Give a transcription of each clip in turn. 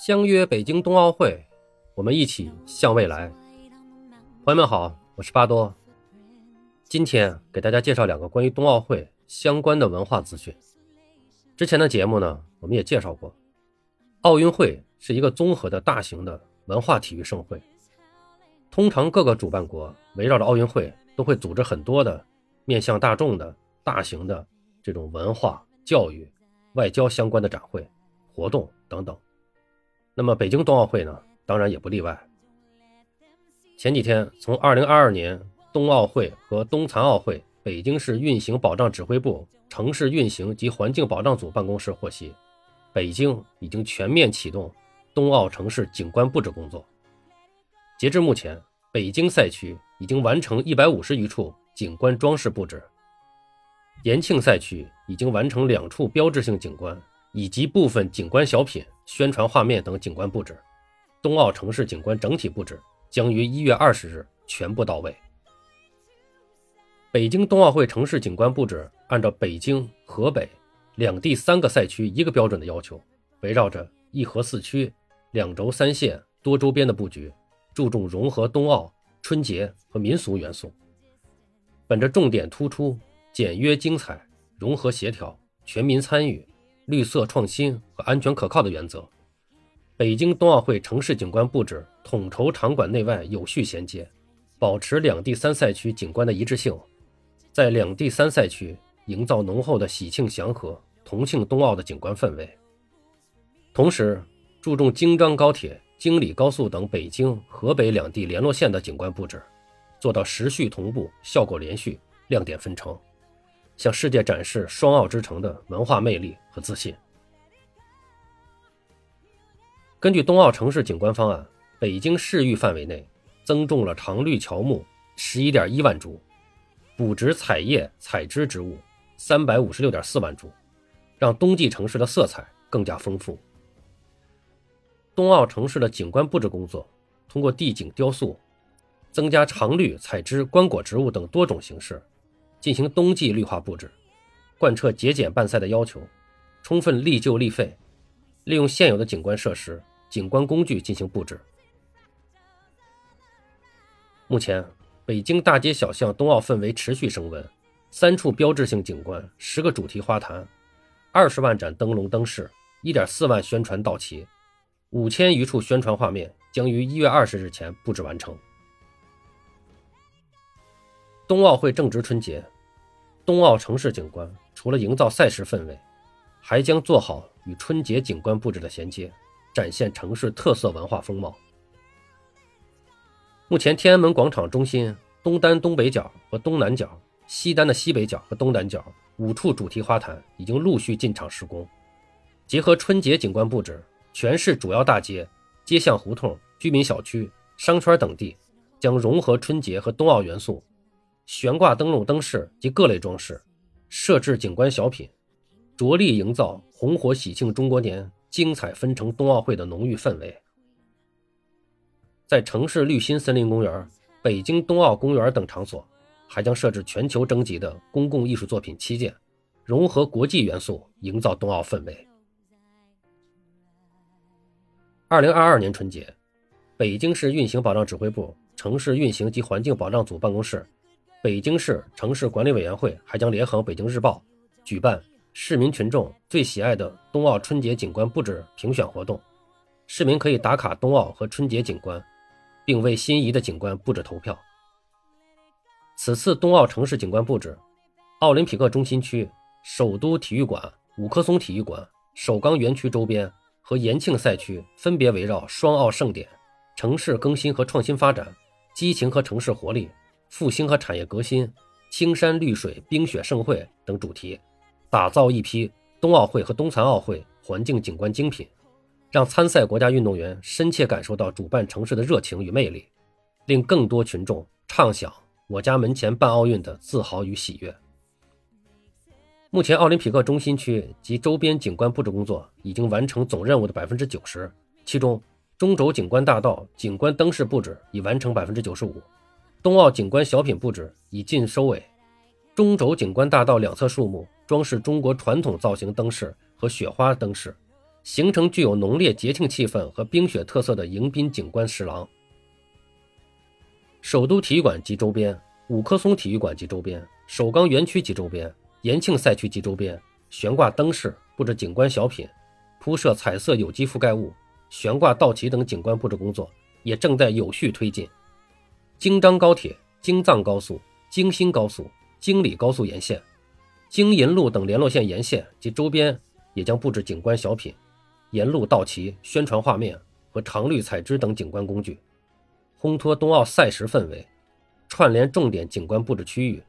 相约北京冬奥会，我们一起向未来。朋友们好，我是巴多。今天给大家介绍两个关于冬奥会相关的文化资讯。之前的节目呢，我们也介绍过，奥运会是一个综合的大型的文化体育盛会。通常各个主办国围绕着奥运会，都会组织很多的面向大众的大型的这种文化、教育、外交相关的展会、活动等等。那么北京冬奥会呢，当然也不例外。前几天，从2022年冬奥会和冬残奥会北京市运行保障指挥部城市运行及环境保障组办公室获悉，北京已经全面启动冬奥城市景观布置工作。截至目前，北京赛区已经完成150余处景观装饰布置，延庆赛区已经完成两处标志性景观。以及部分景观小品、宣传画面等景观布置，冬奥城市景观整体布置将于一月二十日全部到位。北京冬奥会城市景观布置按照北京、河北两地三个赛区一个标准的要求，围绕着一河四区、两轴三线多周边的布局，注重融合冬奥、春节和民俗元素，本着重点突出、简约精彩、融合协调、全民参与。绿色创新和安全可靠的原则，北京冬奥会城市景观布置统筹场馆内外有序衔接，保持两地三赛区景观的一致性，在两地三赛区营造浓厚的喜庆祥和、同庆冬奥的景观氛围。同时，注重京张高铁、京礼高速等北京、河北两地联络线的景观布置，做到时序同步、效果连续、亮点纷呈。向世界展示双奥之城的文化魅力和自信。根据冬奥城市景观方案，北京市域范围内增种了常绿乔木十一点一万株，补植彩叶采枝植物三百五十六点四万株，让冬季城市的色彩更加丰富。冬奥城市的景观布置工作，通过地景雕塑、增加常绿采枝观果植物等多种形式。进行冬季绿化布置，贯彻节俭办赛的要求，充分利旧利废，利用现有的景观设施、景观工具进行布置。目前，北京大街小巷冬奥氛围持续升温，三处标志性景观、十个主题花坛、二十万盏灯笼灯饰、一点四万宣传道旗、五千余处宣传画面将于一月二十日前布置完成。冬奥会正值春节，冬奥城市景观除了营造赛事氛围，还将做好与春节景观布置的衔接，展现城市特色文化风貌。目前，天安门广场中心东单东北角和东南角、西单的西北角和东南角五处主题花坛已经陆续进场施工，结合春节景观布置，全市主要大街、街巷胡同、居民小区、商圈等地将融合春节和冬奥元素。悬挂灯笼灯饰及各类装饰，设置景观小品，着力营造红火喜庆中国年、精彩纷呈冬奥会的浓郁氛围。在城市绿心森林公园、北京冬奥公园等场所，还将设置全球征集的公共艺术作品七件，融合国际元素，营造冬奥氛围。二零二二年春节，北京市运行保障指挥部城市运行及环境保障组办公室。北京市城市管理委员会还将联合《北京日报》举办市民群众最喜爱的冬奥春节景观布置评选活动，市民可以打卡冬奥和春节景观，并为心仪的景观布置投票。此次冬奥城市景观布置，奥林匹克中心区、首都体育馆、五棵松体育馆、首钢园区周边和延庆赛区分别围绕双奥盛典、城市更新和创新发展、激情和城市活力。复兴和产业革新、青山绿水、冰雪盛会等主题，打造一批冬奥会和冬残奥会环境景观精品，让参赛国家运动员深切感受到主办城市的热情与魅力，令更多群众畅享我家门前办奥运的自豪与喜悦。目前，奥林匹克中心区及周边景观布置工作已经完成总任务的百分之九十，其中中轴景观大道景观灯饰布置已完成百分之九十五。冬奥景观小品布置已近收尾，中轴景观大道两侧树木装饰中国传统造型灯饰和雪花灯饰，形成具有浓烈节庆气氛和冰雪特色的迎宾景观石廊。首都体育馆及周边、五棵松体育馆及周边、首钢园区及周边、延庆赛区及周边悬挂灯饰、布置景观小品、铺设彩色有机覆盖物、悬挂道旗等景观布置工作也正在有序推进。京张高铁、京藏高速、京新高速、京礼高速沿线、京银路等联络线沿线及周边也将布置景观小品、沿路道旗、宣传画面和常绿彩枝等景观工具。烘托冬奥赛时氛围，串联重点景观布置区域。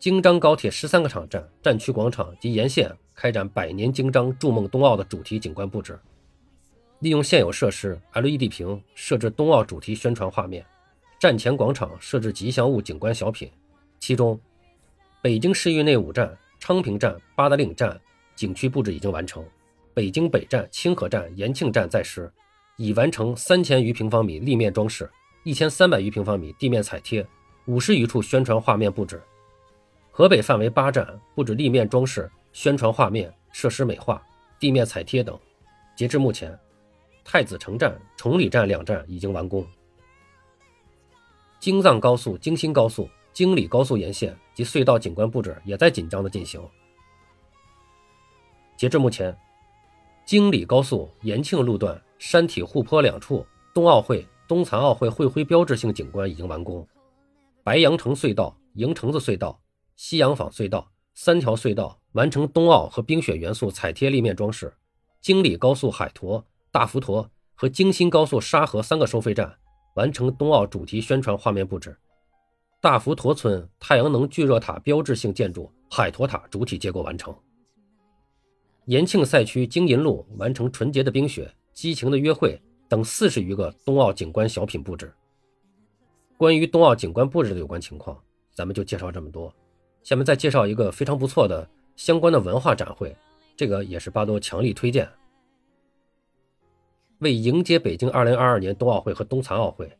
京张高铁十三个场站、站区广场及沿线开展“百年京张，筑梦冬奥”的主题景观布置，利用现有设施 LED 屏设置冬奥主题宣传画面。站前广场设置吉祥物景观小品，其中北京市域内五站、昌平站、八达岭站景区布置已经完成，北京北站、清河站、延庆站在施。已完成三千余平方米立面装饰，一千三百余平方米地面彩贴，五十余处宣传画面布置。河北范围八站布置立面装饰、宣传画面、设施美化、地面彩贴等。截至目前，太子城站、崇礼站两站已经完工。京藏高速、京新高速、京礼高速沿线及隧道景观布置也在紧张的进行。截至目前，京礼高速延庆路段。山体护坡两处冬奥会、冬残奥会会徽标志性景观已经完工，白羊城隧道、迎城子隧道、西洋坊隧道三条隧道完成冬奥和冰雪元素彩贴立面装饰。京礼高速海坨、大福坨和京新高速沙河三个收费站完成冬奥主题宣传画面布置。大浮坨村太阳能聚热塔标志性建筑海坨塔主体结构完成。延庆赛区京银路完成纯洁的冰雪。激情的约会等四十余个冬奥景观小品布置。关于冬奥景观布置的有关情况，咱们就介绍这么多。下面再介绍一个非常不错的相关的文化展会，这个也是巴多强力推荐。为迎接北京二零二二年冬奥会和冬残奥会，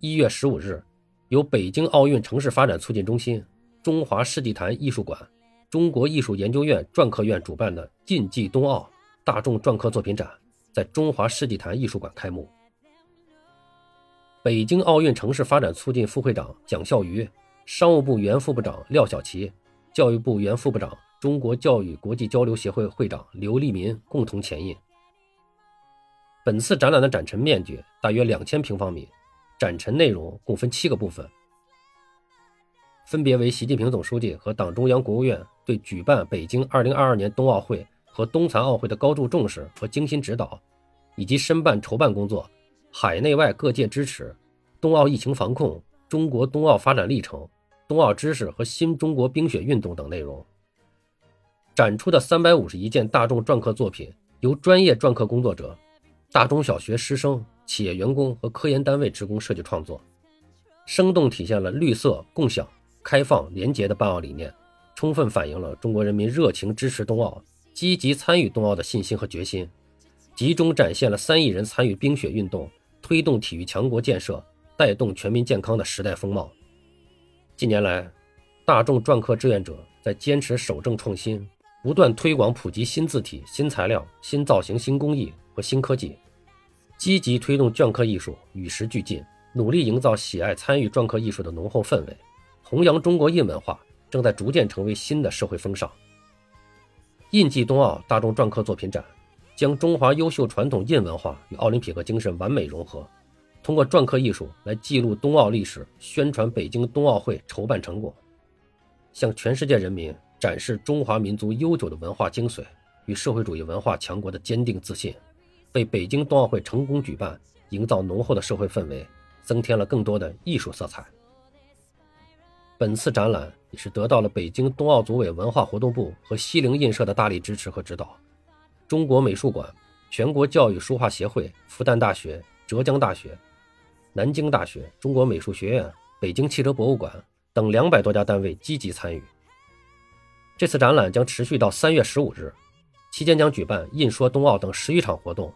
一月十五日，由北京奥运城市发展促进中心、中华世纪坛艺术馆、中国艺术研究院篆刻院主办的“晋冀冬奥”大众篆刻作品展。在中华世纪坛艺术馆开幕。北京奥运城市发展促进副会长蒋孝瑜、商务部原副部长廖小琪、教育部原副部长、中国教育国际交流协会会长刘立民共同前印。本次展览的展陈面积大约两千平方米，展陈内容共分七个部分，分别为习近平总书记和党中央、国务院对举办北京二零二二年冬奥会。和冬残奥会的高度重视和精心指导，以及申办筹办工作、海内外各界支持、冬奥疫情防控、中国冬奥发展历程、冬奥知识和新中国冰雪运动等内容。展出的三百五十一件大众篆刻作品，由专业篆刻工作者、大中小学师生、企业员工和科研单位职工设计创作，生动体现了绿色、共享、开放、廉洁的办奥理念，充分反映了中国人民热情支持冬奥。积极参与冬奥的信心和决心，集中展现了三亿人参与冰雪运动、推动体育强国建设、带动全民健康的时代风貌。近年来，大众篆刻志愿者在坚持守正创新，不断推广普及新字体、新材料、新造型、新工艺和新科技，积极推动篆刻艺术与时俱进，努力营造喜爱参与篆刻艺术的浓厚氛围，弘扬中国印文化，正在逐渐成为新的社会风尚。印记冬奥大众篆刻作品展，将中华优秀传统印文化与奥林匹克精神完美融合，通过篆刻艺术来记录冬奥历史，宣传北京冬奥会筹办成果，向全世界人民展示中华民族悠久的文化精髓与社会主义文化强国的坚定自信，为北京冬奥会成功举办营造浓厚的社会氛围，增添了更多的艺术色彩。本次展览也是得到了北京冬奥组委文化活动部和西泠印社的大力支持和指导。中国美术馆、全国教育书画协会、复旦大学、浙江大学、南京大学、中国美术学院、北京汽车博物馆等两百多家单位积极参与。这次展览将持续到三月十五日，期间将举办印说冬奥等十余场活动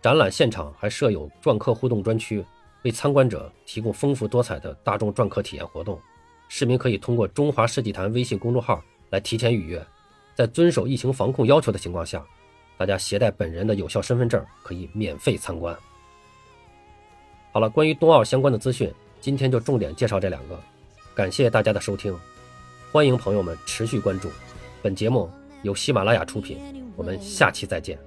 展览现场还设有篆刻互动专区为参观者提供丰富多彩的大众篆刻体验活动。市民可以通过中华世纪坛微信公众号来提前预约在遵守疫情防控要求的情况下大家携带本人的有效身份证可以免费参观。好了关于冬奥相关的资讯今天就重点介绍这两个感谢大家的收听。欢迎朋友们持续关注本节目由喜马拉雅出品我们下期再见。